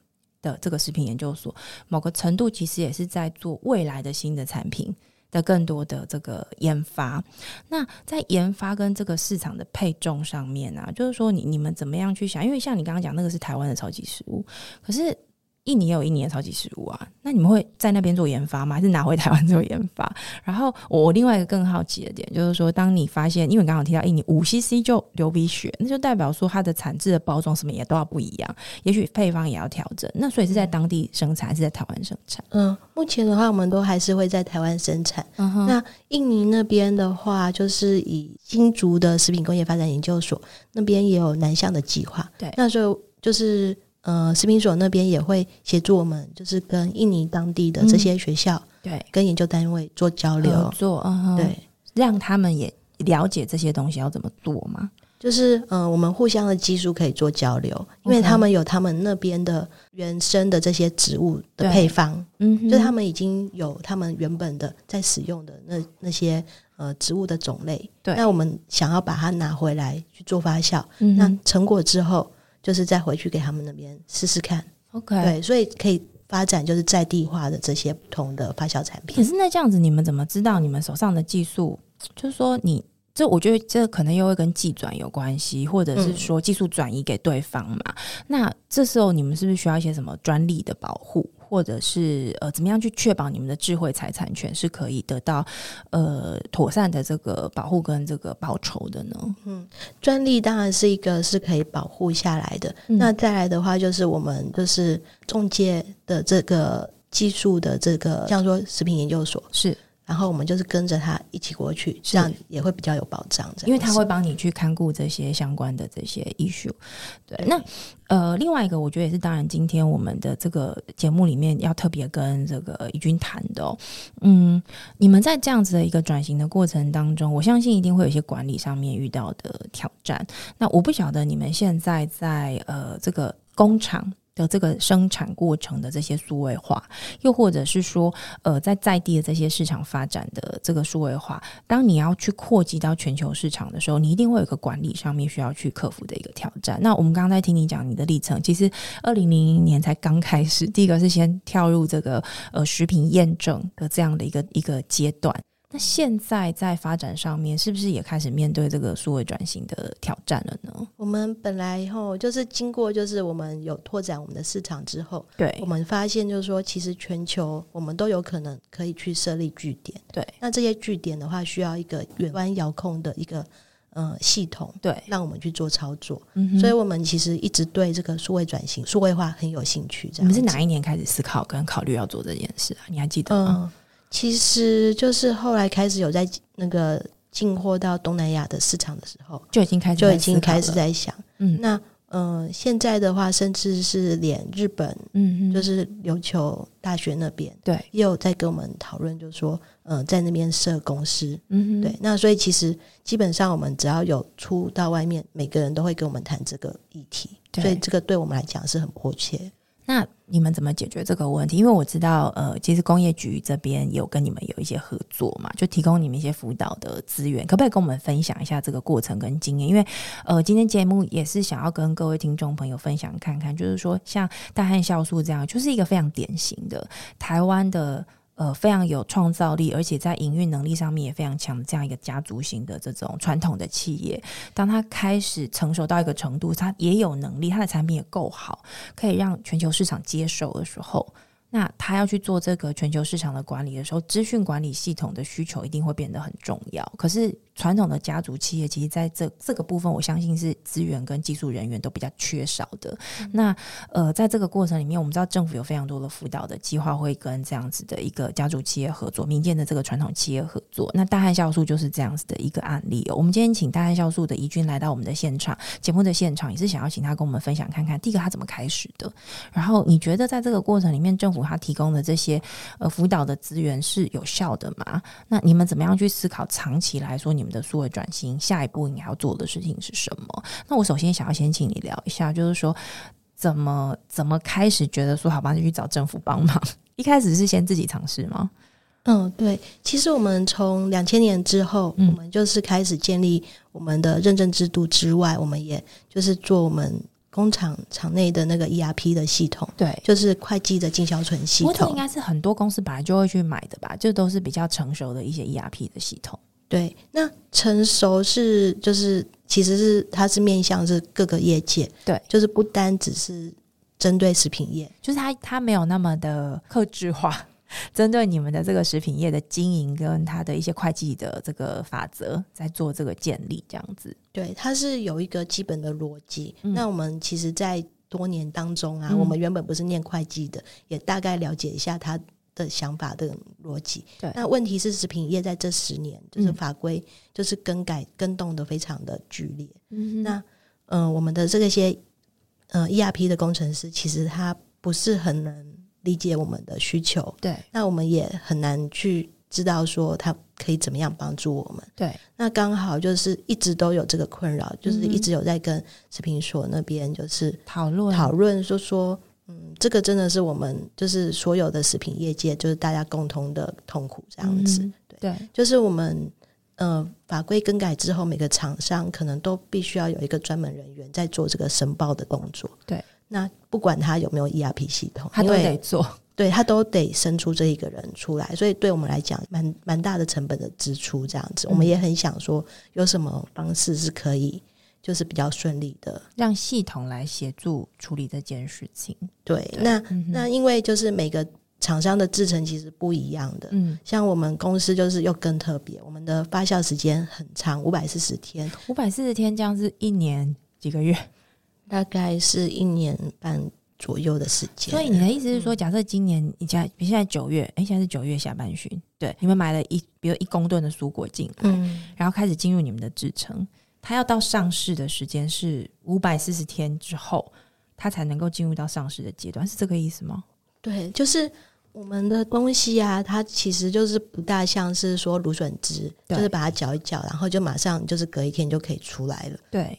[SPEAKER 2] 的这个食品研究所，某个程度其实也是在做未来的新的产品。的更多的这个研发，那在研发跟这个市场的配重上面啊，就是说你你们怎么样去想？因为像你刚刚讲那个是台湾的超级食物，可是。印尼也有印尼的超级食物啊，那你们会在那边做研发吗？还是拿回台湾做研发？然后我另外一个更好奇的点就是说，当你发现，因为刚刚提到印尼五 CC 就流鼻血，那就代表说它的产制的包装什么也都要不一样，也许配方也要调整。那所以是在当地生产还是在台湾生产？
[SPEAKER 3] 嗯，目前的话，我们都还是会在台湾生产。那印尼那边的话，就是以新竹的食品工业发展研究所那边也有南向的计划。
[SPEAKER 2] 对，
[SPEAKER 3] 那时候就是。呃，食品所那边也会协助我们，就是跟印尼当地的这些学校，
[SPEAKER 2] 嗯、对，
[SPEAKER 3] 跟研究单位做交流，
[SPEAKER 2] 做，嗯，对，让他们也了解这些东西要怎么做嘛。
[SPEAKER 3] 就是，呃，我们互相的技术可以做交流，因为他们有他们那边的原生的这些植物的配方，嗯，就他们已经有他们原本的在使用的那那些呃植物的种类，对，那我们想要把它拿回来去做发酵，嗯，那成果之后。就是再回去给他们那边试试看
[SPEAKER 2] ，OK，
[SPEAKER 3] 对，所以可以发展就是在地化的这些不同的发酵产品。
[SPEAKER 2] 可是那这样子，你们怎么知道你们手上的技术？就是说你，你这我觉得这可能又会跟技转有关系，或者是说技术转移给对方嘛？嗯、那这时候你们是不是需要一些什么专利的保护？或者是呃，怎么样去确保你们的智慧财产权是可以得到呃妥善的这个保护跟这个报酬的呢？
[SPEAKER 3] 嗯，专利当然是一个是可以保护下来的。嗯、那再来的话，就是我们就是中介的这个技术的这个，像说食品研究所
[SPEAKER 2] 是。
[SPEAKER 3] 然后我们就是跟着他一起过去，这样也会比较有保障。
[SPEAKER 2] 因为他会帮你去看顾这些相关的这些 issue。对，那呃，另外一个我觉得也是，当然今天我们的这个节目里面要特别跟这个怡君谈的。嗯，你们在这样子的一个转型的过程当中，我相信一定会有一些管理上面遇到的挑战。那我不晓得你们现在在呃这个工厂。的这个生产过程的这些数位化，又或者是说，呃，在在地的这些市场发展的这个数位化，当你要去扩及到全球市场的时候，你一定会有个管理上面需要去克服的一个挑战。那我们刚刚在听你讲你的历程，其实二零零零年才刚开始，第一个是先跳入这个呃食品验证的这样的一个一个阶段。那现在在发展上面，是不是也开始面对这个数位转型的挑战了呢？
[SPEAKER 3] 我们本来以后就是经过，就是我们有拓展我们的市场之后，
[SPEAKER 2] 对，
[SPEAKER 3] 我们发现就是说，其实全球我们都有可能可以去设立据点。
[SPEAKER 2] 对，
[SPEAKER 3] 那这些据点的话，需要一个远端遥控的一个呃系统，
[SPEAKER 2] 对，
[SPEAKER 3] 让我们去做操作。嗯，所以我们其实一直对这个数位转型、数位化很有兴趣。这样，
[SPEAKER 2] 你们是哪一年开始思考跟考虑要做这件事啊？你还记得吗？
[SPEAKER 3] 嗯其实就是后来开始有在那个进货到东南亚的市场的时候，
[SPEAKER 2] 就已经开始
[SPEAKER 3] 就已经开始在想，
[SPEAKER 2] 嗯，
[SPEAKER 3] 那嗯、呃，现在的话，甚至是连日本，嗯嗯，就是琉球大学那边，
[SPEAKER 2] 对，
[SPEAKER 3] 也有在跟我们讨论，就是说，嗯、呃，在那边设公司，
[SPEAKER 2] 嗯
[SPEAKER 3] 对，那所以其实基本上我们只要有出到外面，每个人都会跟我们谈这个议题，对，所以这个对我们来讲是很迫切。
[SPEAKER 2] 那你们怎么解决这个问题？因为我知道，呃，其实工业局这边有跟你们有一些合作嘛，就提供你们一些辅导的资源，可不可以跟我们分享一下这个过程跟经验？因为，呃，今天节目也是想要跟各位听众朋友分享看看，就是说，像大汉酵素这样，就是一个非常典型的台湾的。呃，非常有创造力，而且在营运能力上面也非常强的这样一个家族型的这种传统的企业，当它开始成熟到一个程度，它也有能力，它的产品也够好，可以让全球市场接受的时候，那他要去做这个全球市场的管理的时候，资讯管理系统的需求一定会变得很重要。可是传统的家族企业，其实在这这个部分，我相信是资源跟技术人员都比较缺少的。嗯、那呃，在这个过程里面，我们知道政府有非常多的辅导的计划，会跟这样子的一个家族企业合作，民间的这个传统企业合作。那大汉酵素就是这样子的一个案例哦。我们今天请大汉酵素的怡君来到我们的现场，节目的现场，也是想要请他跟我们分享看看，第一个他怎么开始的，然后你觉得在这个过程里面，政府他提供的这些呃辅导的资源是有效的吗？那你们怎么样去思考长期来说你们的数位转型下一步应该要做的事情是什么？那我首先想要先请你聊一下，就是说怎么怎么开始觉得说好吧，就去找政府帮忙。一开始是先自己尝试吗？
[SPEAKER 3] 嗯，对。其实我们从两千年之后，嗯，我们就是开始建立我们的认证制度之外，我们也就是做我们。工厂厂内的那个 ERP 的系统，
[SPEAKER 2] 对，
[SPEAKER 3] 就是会计的进销存系统，
[SPEAKER 2] 这应该是很多公司本来就会去买的吧？就都是比较成熟的一些 ERP 的系统。
[SPEAKER 3] 对，那成熟是就是其实是它是面向是各个业界，
[SPEAKER 2] 对，
[SPEAKER 3] 就是不单只是针对食品业，
[SPEAKER 2] 就是它它没有那么的客制化。针对你们的这个食品业的经营跟它的一些会计的这个法则，在做这个建立，这样子。
[SPEAKER 3] 对，它是有一个基本的逻辑。嗯、那我们其实，在多年当中啊，
[SPEAKER 2] 嗯、
[SPEAKER 3] 我们原本不是念会计的，也大概了解一下他的想法的逻辑。
[SPEAKER 2] 对，
[SPEAKER 3] 那问题是食品业在这十年，就是法规就是更改更动的非常的剧烈。嗯，那嗯、呃，我们的这个些呃 ERP 的工程师，其实他不是很能。理解我们的需求，
[SPEAKER 2] 对，
[SPEAKER 3] 那我们也很难去知道说他可以怎么样帮助我们，
[SPEAKER 2] 对。
[SPEAKER 3] 那刚好就是一直都有这个困扰，嗯、就是一直有在跟食品所那边就是
[SPEAKER 2] 讨论。
[SPEAKER 3] 讨论，说说，嗯，这个真的是我们就是所有的食品业界就是大家共同的痛苦这样子，
[SPEAKER 2] 嗯、
[SPEAKER 3] 对，
[SPEAKER 2] 对。
[SPEAKER 3] 就是我们呃法规更改之后，每个厂商可能都必须要有一个专门人员在做这个申报的动作，
[SPEAKER 2] 对。
[SPEAKER 3] 那不管他有没有 ERP 系统，
[SPEAKER 2] 他都得做，
[SPEAKER 3] 对他都得生出这一个人出来，所以对我们来讲，蛮蛮大的成本的支出这样子。嗯、我们也很想说，有什么方式是可以，就是比较顺利的，
[SPEAKER 2] 让系统来协助处理这件事情。
[SPEAKER 3] 对，对那、嗯、那因为就是每个厂商的制程其实不一样的，嗯，像我们公司就是又更特别，我们的发酵时间很长，五百四十天，
[SPEAKER 2] 五百四十天这样是一年几个月。
[SPEAKER 3] 大概是一年半左右的时间，
[SPEAKER 2] 所以你的意思是说，假设今年你家比现在九月，哎、欸，现在是九月下半旬，对，你们买了一，比如一公吨的蔬果进来，嗯，然后开始进入你们的制程，它要到上市的时间是五百四十天之后，它才能够进入到上市的阶段，是这个意思吗？
[SPEAKER 3] 对，就是我们的东西啊，它其实就是不大像是说芦笋汁，就是把它搅一搅，然后就马上就是隔一天就可以出来了，
[SPEAKER 2] 对。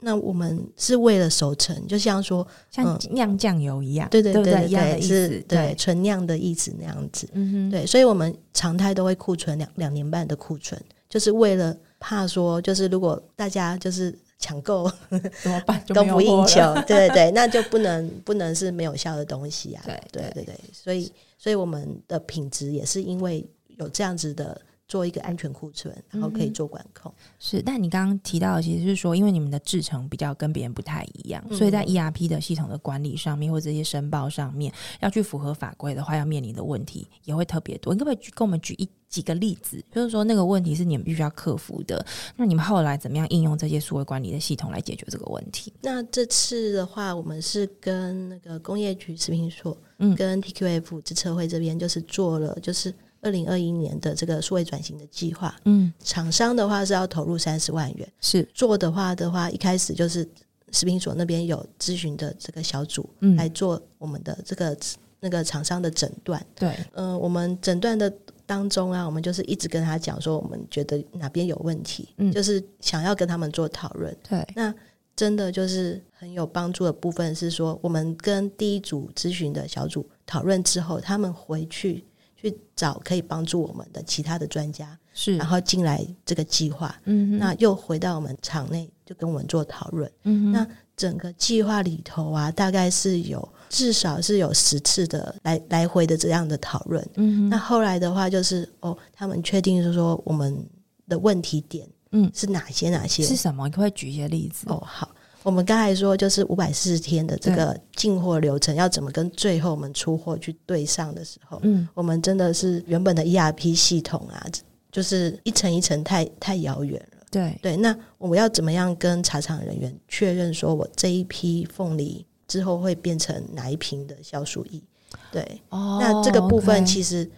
[SPEAKER 3] 那我们是为了熟成，就像说
[SPEAKER 2] 像酿酱油一样，
[SPEAKER 3] 嗯、
[SPEAKER 2] 对对对对，对，
[SPEAKER 3] 是对纯酿的意思那样子。
[SPEAKER 2] 嗯哼，
[SPEAKER 3] 对，所以我们常态都会库存两两年半的库存，就是为了怕说，就是如果大家就是抢购
[SPEAKER 2] 怎么办，
[SPEAKER 3] 供不应求，对对对，那就不能不能是没有效的东西啊。
[SPEAKER 2] 对
[SPEAKER 3] 对对对，所以所以我们的品质也是因为有这样子的。做一个安全库存，然后可以做管控。
[SPEAKER 2] 嗯、是，但你刚刚提到的，其实是说，因为你们的制程比较跟别人不太一样，嗯、所以在 ERP 的系统的管理上面，或者这些申报上面，要去符合法规的话，要面临的问题也会特别多。你可不可以举跟我们举一几个例子？就是说，那个问题是你们必须要克服的。那你们后来怎么样应用这些数位管理的系统来解决这个问题？
[SPEAKER 3] 那这次的话，我们是跟那个工业局食品所，嗯，跟 TQF 资策会这边，就是做了，就是。二零二一年的这个数位转型的计划，嗯，厂商的话是要投入三十万元，
[SPEAKER 2] 是。
[SPEAKER 3] 做的话的话，一开始就是食品所那边有咨询的这个小组，嗯，来做我们的这个那个厂商的诊断，
[SPEAKER 2] 对，
[SPEAKER 3] 嗯、呃，我们诊断的当中啊，我们就是一直跟他讲说，我们觉得哪边有问题，嗯，就是想要跟他们做讨论，
[SPEAKER 2] 对，
[SPEAKER 3] 那真的就是很有帮助的部分是说，我们跟第一组咨询的小组讨论之后，他们回去。去找可以帮助我们的其他的专家，
[SPEAKER 2] 是，
[SPEAKER 3] 然后进来这个计划，
[SPEAKER 2] 嗯，
[SPEAKER 3] 那又回到我们场内，就跟我们做讨论，
[SPEAKER 2] 嗯，
[SPEAKER 3] 那整个计划里头啊，大概是有至少是有十次的来来回的这样的讨论，
[SPEAKER 2] 嗯，
[SPEAKER 3] 那后来的话就是哦，他们确定是说我们的问题点，嗯，是哪些哪些？
[SPEAKER 2] 是什么？你可可以举一些例子？
[SPEAKER 3] 哦，好，我们刚才说就是五百四十天的这个进货流程要怎么跟最后我们出货去对上的时候，嗯，我们真的是原本的 ERP 系统啊，就是一层一层太太遥远了。
[SPEAKER 2] 对
[SPEAKER 3] 对，那我们要怎么样跟茶厂人员确认说我这一批凤梨之后会变成哪一瓶的酵素液？对，哦，那这个部分其实。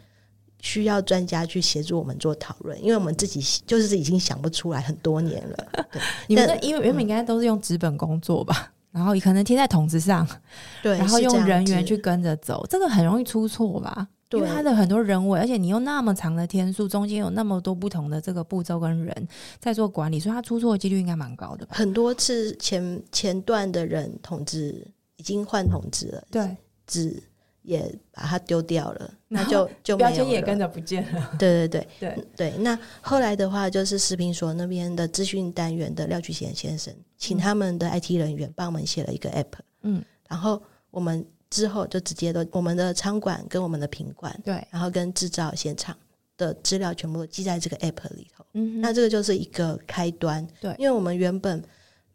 [SPEAKER 3] 需要专家去协助我们做讨论，因为我们自己就是已经想不出来很多年了。对，
[SPEAKER 2] 你们因为原本应该都是用纸本工作吧，嗯、然后可能贴在筒子上，
[SPEAKER 3] 对，
[SPEAKER 2] 然后用人员去跟着走，这，这个很容易出错吧？对，因为它的很多人为，而且你用那么长的天数，中间有那么多不同的这个步骤跟人在做管理，所以它出错的几率应该蛮高的吧？
[SPEAKER 3] 很多次前前段的人桶子已经换桶子了，
[SPEAKER 2] 对，
[SPEAKER 3] 纸也把它丢掉了。那就就标签
[SPEAKER 2] 也跟着不见了。
[SPEAKER 3] 对对对对对。那后来的话，就是食品所那边的资讯单元的廖菊贤先生，请他们的 IT 人员帮我们写了一个 App。嗯。然后我们之后就直接都我们的仓管跟我们的品管，
[SPEAKER 2] 对，
[SPEAKER 3] 然后跟制造现场的资料全部都记在这个 App 里头。嗯。那这个就是一个开端。
[SPEAKER 2] 对。
[SPEAKER 3] 因为我们原本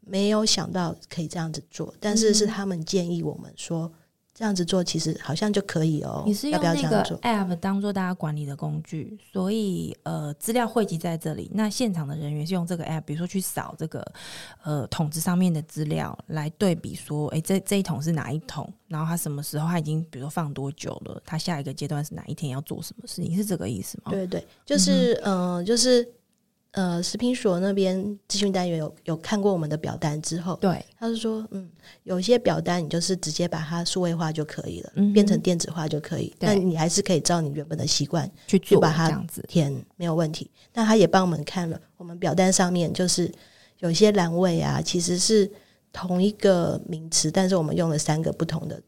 [SPEAKER 3] 没有想到可以这样子做，但是是他们建议我们说。这样子做其实好像就可以哦。
[SPEAKER 2] 你是用那个 app 当做大家管理的工具，所以呃资料汇集在这里。那现场的人员是用这个 app，比如说去扫这个呃桶子上面的资料，来对比说，哎，这这一桶是哪一桶？然后它什么时候它已经比如说放多久了？它下一个阶段是哪一天要做什么事情？是这个意思吗？
[SPEAKER 3] 对对，就是嗯、呃，就是。呃，食品所那边咨询单元有有看过我们的表单之后，
[SPEAKER 2] 对，
[SPEAKER 3] 他是说，嗯，有些表单你就是直接把它数位化就可以了，嗯、变成电子化就可以，但你还是可以照你原本的习惯
[SPEAKER 2] 去做，
[SPEAKER 3] 把它填，没有问题。那他也帮我们看了，我们表单上面就是有些栏位啊，其实是同一个名词，但是我们用了三个不同的。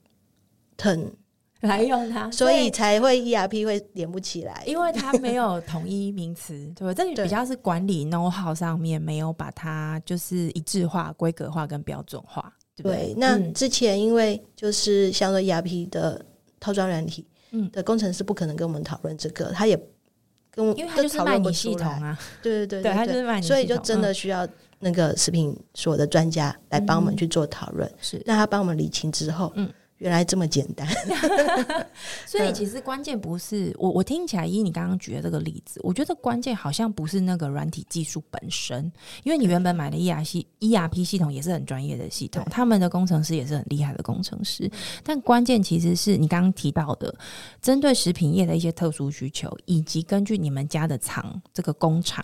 [SPEAKER 2] 来用它，
[SPEAKER 3] 所以才会 ERP 会连不起来，
[SPEAKER 2] 因为它没有统一名词，对，这里比较是管理 know how 上面没有把它就是一致化、规格化跟标准化，对不对？
[SPEAKER 3] 对，那之前因为就是像说 ERP 的套装软体，嗯，的工程师不可能跟我们讨论这个，他也跟我，
[SPEAKER 2] 因为他就是卖你系统啊，
[SPEAKER 3] 对对 对，
[SPEAKER 2] 对，他就是卖你系统，
[SPEAKER 3] 所以就真的需要那个食品所的专家来帮我们去做讨论，嗯、是，那他帮我们理清之后，嗯。原来这么简单，
[SPEAKER 2] 所以其实关键不是我。我听起来，依你刚刚举的这个例子，我觉得关键好像不是那个软体技术本身，因为你原本买的 ERP ERP 系统也是很专业的系统，他们的工程师也是很厉害的工程师。但关键其实是你刚刚提到的，针对食品业的一些特殊需求，以及根据你们家的厂这个工厂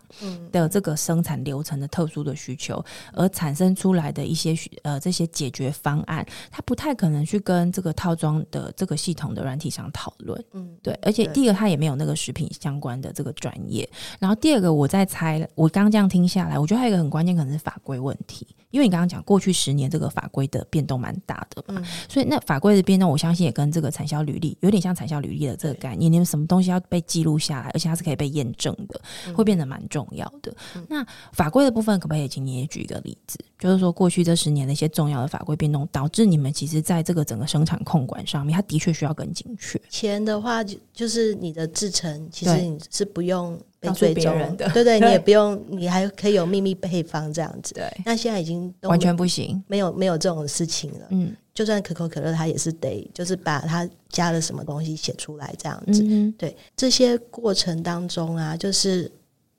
[SPEAKER 2] 的这个生产流程的特殊的需求而产生出来的一些呃这些解决方案，它不太可能去跟跟这个套装的这个系统的软体上讨论，嗯，对，而且第一个他也没有那个食品相关的这个专业，然后第二个我在猜，我刚刚这样听下来，我觉得还有一个很关键，可能是法规问题，因为你刚刚讲过去十年这个法规的变动蛮大的嘛，嗯，所以那法规的变动，我相信也跟这个产销履历有点像产销履历的这个概念，你们什么东西要被记录下来，而且它是可以被验证的，会变得蛮重要的。嗯，那法规的部分，可不可以请你也举一个例子？就是说过去这十年的一些重要的法规变动，导致你们其实在这个整个生产控管上面，它的确需要更精确。
[SPEAKER 3] 钱的话，就就是你的制成，其实你是不用被追踪
[SPEAKER 2] 的，
[SPEAKER 3] 对对，你也不用，你还可以有秘密配方这样子。
[SPEAKER 2] 对，
[SPEAKER 3] 那现在已经
[SPEAKER 2] 完全不行，
[SPEAKER 3] 没有没有这种事情了。嗯，就算可口可乐，它也是得就是把它加了什么东西写出来这样子。嗯，对，这些过程当中啊，就是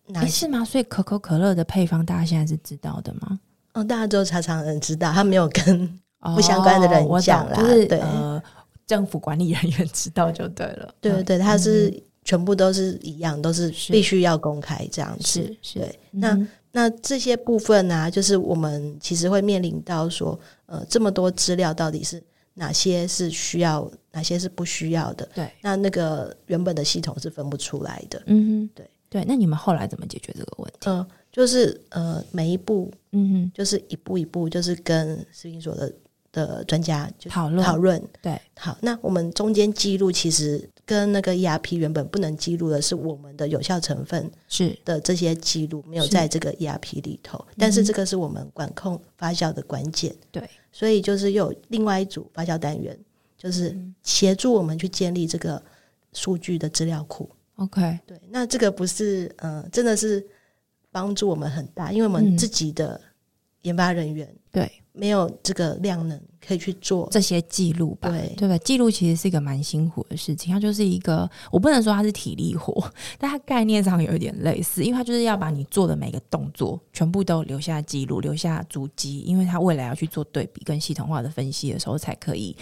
[SPEAKER 2] 哪是吗？所以可口可乐的配方，大家现在是知道的吗？
[SPEAKER 3] 哦，大家都常常人知道，他没有跟不相关的人讲啦。
[SPEAKER 2] 哦、就是
[SPEAKER 3] 对，
[SPEAKER 2] 呃，政府管理人员知道就对了。
[SPEAKER 3] 对对对，他是全部都是一样，都是必须要公开这样子。
[SPEAKER 2] 是是。
[SPEAKER 3] 对，那、嗯、那这些部分呢、啊，就是我们其实会面临到说，呃，这么多资料到底是哪些是需要，哪些是不需要的？
[SPEAKER 2] 对。
[SPEAKER 3] 那那个原本的系统是分不出来的。
[SPEAKER 2] 嗯哼，
[SPEAKER 3] 对
[SPEAKER 2] 对。那你们后来怎么解决这个问题？
[SPEAKER 3] 嗯、呃。就是呃，每一步，嗯哼，就是一步一步，就是跟食品所的的专家
[SPEAKER 2] 讨论
[SPEAKER 3] 讨论。
[SPEAKER 2] 对，
[SPEAKER 3] 好，那我们中间记录其实跟那个 ERP 原本不能记录的是我们的有效成分
[SPEAKER 2] 是的
[SPEAKER 3] 这些记录没有在这个 ERP 里头，但是这个是我们管控发酵的关键。
[SPEAKER 2] 对，
[SPEAKER 3] 所以就是又有另外一组发酵单元，就是协助我们去建立这个数据的资料库。
[SPEAKER 2] OK，
[SPEAKER 3] 对，那这个不是呃，真的是。帮助我们很大，因为我们自己的研发人员、嗯、
[SPEAKER 2] 对
[SPEAKER 3] 没有这个量能。可以去做
[SPEAKER 2] 这些记录吧，
[SPEAKER 3] 对
[SPEAKER 2] 对吧？记录其实是一个蛮辛苦的事情，它就是一个，我不能说它是体力活，但它概念上有一点类似，因为它就是要把你做的每个动作全部都留下记录，留下足迹，因为它未来要去做对比跟系统化的分析的时候才可以，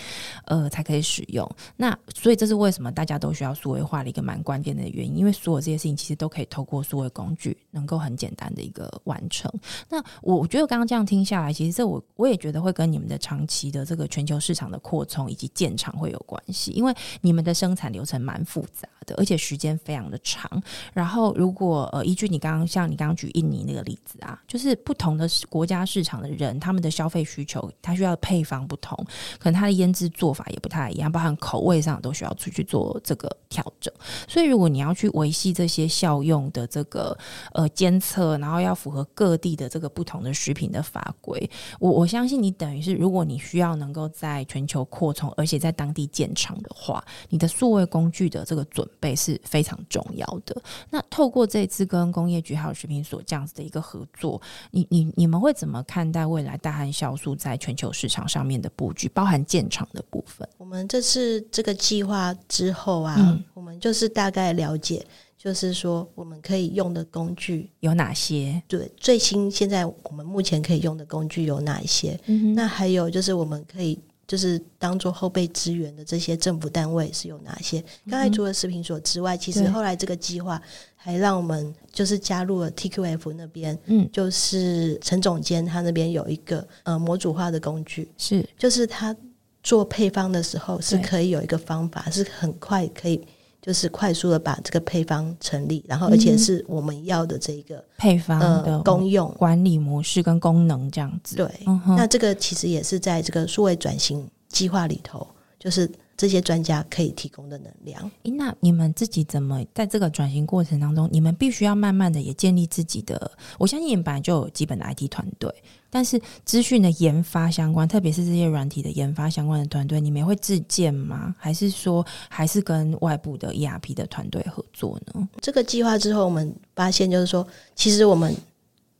[SPEAKER 2] 呃，才可以使用。那所以这是为什么大家都需要数位化的一个蛮关键的原因，因为所有这些事情其实都可以透过数位工具能够很简单的一个完成。那我我觉得刚刚这样听下来，其实这我我也觉得会跟你们的长期的这个全球市场的扩充以及建厂会有关系，因为你们的生产流程蛮复杂而且时间非常的长。然后，如果呃依据你刚刚像你刚刚举印尼那个例子啊，就是不同的国家市场的人，他们的消费需求，他需要的配方不同，可能他的腌制做法也不太一样，包含口味上都需要出去做这个调整。所以，如果你要去维系这些效用的这个呃监测，然后要符合各地的这个不同的食品的法规，我我相信你等于是，如果你需要能够在全球扩充，而且在当地建厂的话，你的数位工具的这个准备是非常重要的。那透过这次跟工业局还有食品所这样子的一个合作，你你你们会怎么看待未来大汉酵素在全球市场上面的布局，包含建厂的部分？
[SPEAKER 3] 我们这次这个计划之后啊，
[SPEAKER 2] 嗯，
[SPEAKER 3] 我们就是大概了解。就是说，我们可以用的工具
[SPEAKER 2] 有哪些？
[SPEAKER 3] 对，最新现在我们目前可以用的工具有哪一些？
[SPEAKER 2] 嗯，
[SPEAKER 3] 那还有就是我们可以就是当做后备资源的这些政府单位是有哪些？刚、嗯、才除了食品所之外，其实后来这个计划还让我们就是加入了 TQF 那边，嗯，就是陈总监他那边有一个呃模组化的工具，
[SPEAKER 2] 是
[SPEAKER 3] 就是他做配方的时候是可以有一个方法，是很快可以。就是快速的把这个配方成立，然后而且是我们要的这个
[SPEAKER 2] 配方的
[SPEAKER 3] 功用
[SPEAKER 2] 管理模式跟功能这样子。
[SPEAKER 3] 对，那这个其实也是在这个数位转型计划里头，就是。这些专家可以提供的能量。
[SPEAKER 2] 诶，那你们自己怎么在这个转型过程当中，你们必须要慢慢的也建立自己的？我相信你们本来就有基本的 IT 团队，但是资讯的研发相关，特别是这些软体的研发相关的团队，你们会自建吗？还是说还是跟外部的 ERP 的团队合作呢？
[SPEAKER 3] 这个计划之后，我们发现就是说，其实我们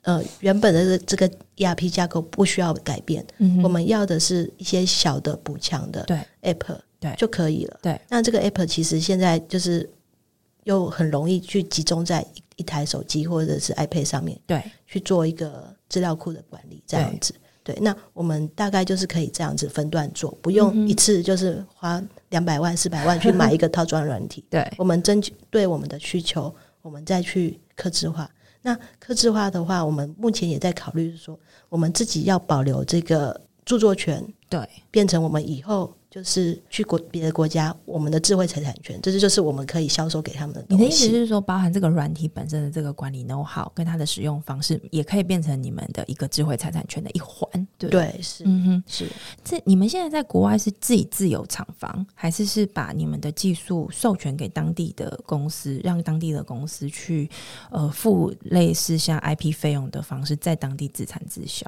[SPEAKER 3] 呃原本的这个 ERP 架构不需要改变，嗯，我们要的是一些小的补强的对 App。对，就可以了。
[SPEAKER 2] 对，
[SPEAKER 3] 那这个 app 其实现在就是又很容易去集中在一一台手机或者是 iPad 上面，对，去做一个资料库的管理，这样子。对，那我们大概就是可以这样子分段做，不用一次就是花两百万、四百万去买一个套装软体。对，我们针对我们的需求，我们再去客制化。那客制化的话，我们目前也在考虑说，我们自己要保留这个著作权，对，变成我们以后。就是去国别的国家，我们的智慧财产权，这就是我们可以销售给他们的东西。
[SPEAKER 2] 你的意思是说，包含这个软体本身的这个管理 know-how 跟它的使用方式，也可以变成你们的一个智慧财产权的一环，对不对？
[SPEAKER 3] 对，是，嗯哼，是。
[SPEAKER 2] 这你们现在在国外是自己自有厂房，还是是把你们的技术授权给当地的公司，让当地的公司去呃付类似像 IP 费用的方式，在当地自产自销？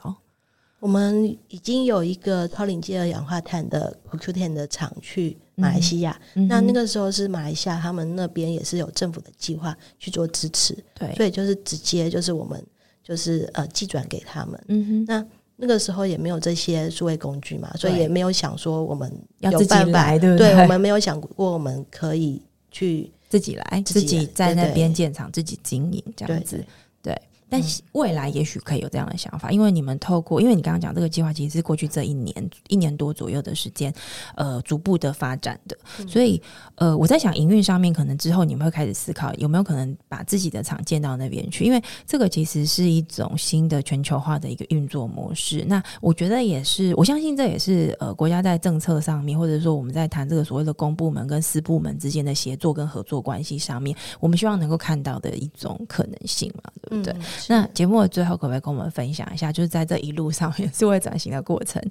[SPEAKER 3] 我们已经有一个超临界二氧化碳的 CoQ10 的厂去马来西亚，嗯，那那个时候是马来西亚他们那边也是有政府的计划去做支持，对，所以就是直接就是我们就是呃寄转给他们，嗯哼，那那个时候也没有这些数位工具嘛，所以也没有想说我们有办法要自己来，对不对？对，我们没有想过我们可以去
[SPEAKER 2] 自己来，自己在那边建厂，自己经营这样子，对。对但未来也许可以有这样的想法，因为你们透过，因为你刚刚讲这个计划其实是过去这一年一年多左右的时间，呃，逐步的发展的，所以呃，我在想营运上面，可能之后你们会开始思考有没有可能把自己的厂建到那边去，因为这个其实是一种新的全球化的一个运作模式。那我觉得也是，我相信这也是呃国家在政策上面，或者说我们在谈这个所谓的公部门跟私部门之间的协作跟合作关系上面，我们希望能够看到的一种可能性嘛，对不对？嗯那节目的最后，可不可以跟我们分享一下，就是在这一路上面是会转型的过程，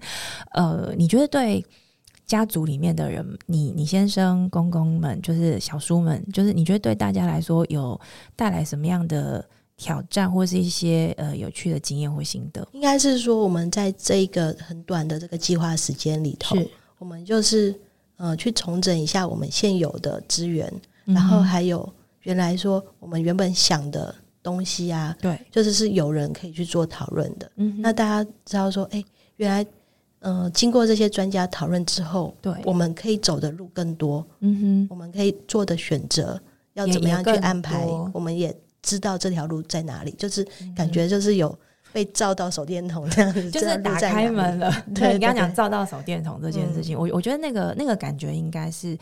[SPEAKER 2] 呃，你觉得对家族里面的人，你你先生、公公们，就是小叔们，就是你觉得对大家来说有带来什么样的挑战，或是一些呃有趣的经验或心得？
[SPEAKER 3] 应该是说，我们在这一个很短的这个计划时间里头，我们就是呃去重整一下我们现有的资源，嗯，然后还有原来说我们原本想的。东西啊，对，就是是有人可以去做讨论的。嗯，那大家知道说，哎、欸，原来，呃，经过这些专家讨论之后，
[SPEAKER 2] 对，
[SPEAKER 3] 我们可以走的路更多，
[SPEAKER 2] 嗯哼，
[SPEAKER 3] 我们可以做的选择要怎么样去安排，我们也知道这条路在哪里，就是感觉就是有。被照到手电筒这样子，
[SPEAKER 2] 就是打开门了。对，你刚刚讲照到手电筒这件事情，我我觉得那个那个感觉应该是。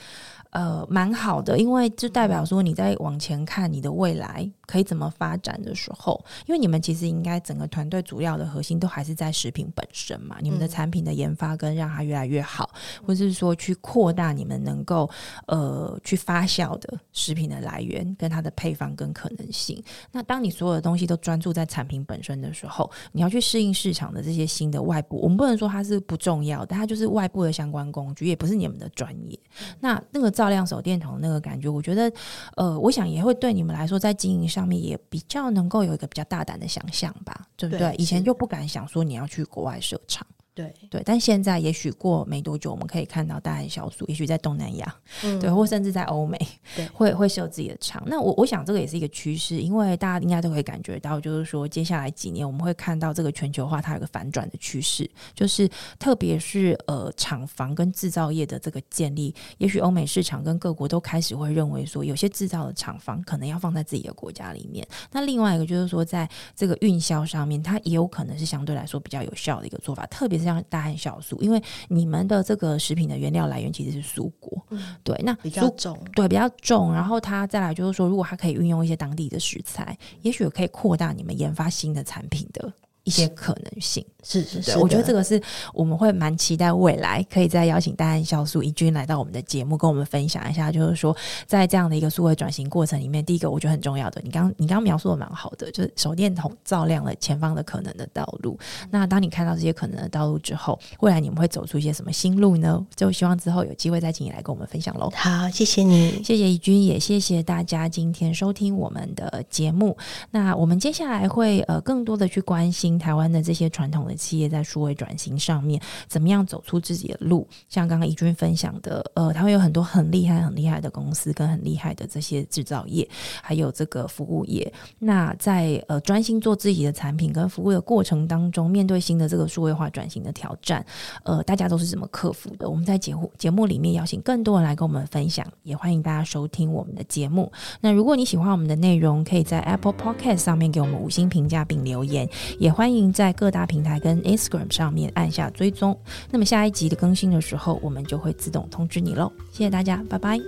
[SPEAKER 2] 呃，蛮好的，因为就代表说你在往前看你的未来可以怎么发展的时候，因为你们其实应该整个团队主要的核心都还是在食品本身嘛，你们的产品的研发跟让它越来越好，嗯、或者是说去扩大你们能够呃去发酵的食品的来源跟它的配方跟可能性。那当你所有的东西都专注在产品本身的时候，你要去适应市场的这些新的外部，我们不能说它是不重要，但它就是外部的相关工具，也不是你们的专业。那那个。照亮手电筒那个感觉，我觉得，呃，我想也会对你们来说，在经营上面也比较能够有一个比较大胆的想象吧，对不对？对，以前就不敢想说你要去国外设厂。
[SPEAKER 3] 对
[SPEAKER 2] 对，但现在也许过没多久，我们可以看到大汉酵素，也许在东南亚，嗯、对，或甚至在欧美，对，会会设自己的厂。那我我想这个也是一个趋势，因为大家应该都可以感觉到，就是说接下来几年我们会看到这个全球化它有个反转的趋势，就是特别是呃厂房跟制造业的这个建立，也许欧美市场跟各国都开始会认为说，有些制造的厂房可能要放在自己的国家里面。那另外一个就是说，在这个运销上面，它也有可能是相对来说比较有效的一个做法，特别是。像大汉酵素，因为你们的这个食品的原料来源其实是蔬果，嗯、对，那
[SPEAKER 3] 比较重，
[SPEAKER 2] 对，比较重。然后它再来就是说，如果它可以运用一些当地的食材，也许可以扩大你们研发新的产品的。一些可能性
[SPEAKER 3] 是是是，
[SPEAKER 2] 我觉得这个是我们会蛮期待未来可以再邀请大汉酵素怡君来到我们的节目，跟我们分享一下，就是说在这样的一个数位转型过程里面，第一个我觉得很重要的，你刚你刚刚描述的蛮好的，就是手电筒照亮了前方的可能的道路。那当你看到这些可能的道路之后，未来你们会走出一些什么新路呢？就希望之后有机会再请你来跟我们分享喽。
[SPEAKER 3] 好，谢谢你，
[SPEAKER 2] 谢谢怡君，也谢谢大家今天收听我们的节目。那我们接下来会呃更多的去关心。台湾的这些传统的企业在数位转型上面，怎么样走出自己的路？像刚刚怡君分享的，呃，他会有很多很厉害、很厉害的公司，跟很厉害的这些制造业，还有这个服务业。那在呃专心做自己的产品跟服务的过程当中，面对新的这个数位化转型的挑战，呃，大家都是怎么克服的？我们在节目节目里面邀请更多人来跟我们分享，也欢迎大家收听我们的节目。那如果你喜欢我们的内容，可以在 Apple Podcast 上面给我们五星评价并留言，也欢欢迎在各大平台跟 Instagram 上面按下追踪，那么下一集的更新的时候，我们就会自动通知你喽。谢谢大家，拜拜。